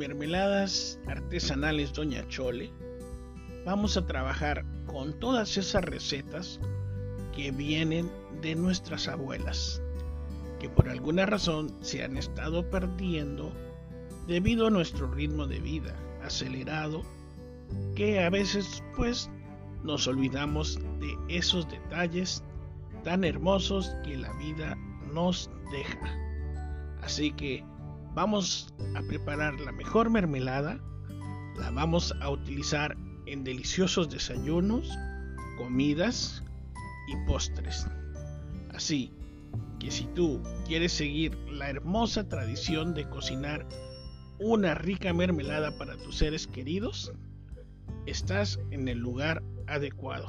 Mermeladas Artesanales Doña Chole vamos a trabajar con todas esas recetas que vienen de nuestras abuelas, que por alguna razón se han estado perdiendo debido a nuestro ritmo de vida acelerado, que a veces pues nos olvidamos de esos detalles tan hermosos que la vida nos deja. Así que vamos a preparar la mejor mermelada, la vamos a utilizar en deliciosos desayunos, comidas y postres. Así que si tú quieres seguir la hermosa tradición de cocinar una rica mermelada para tus seres queridos, estás en el lugar adecuado.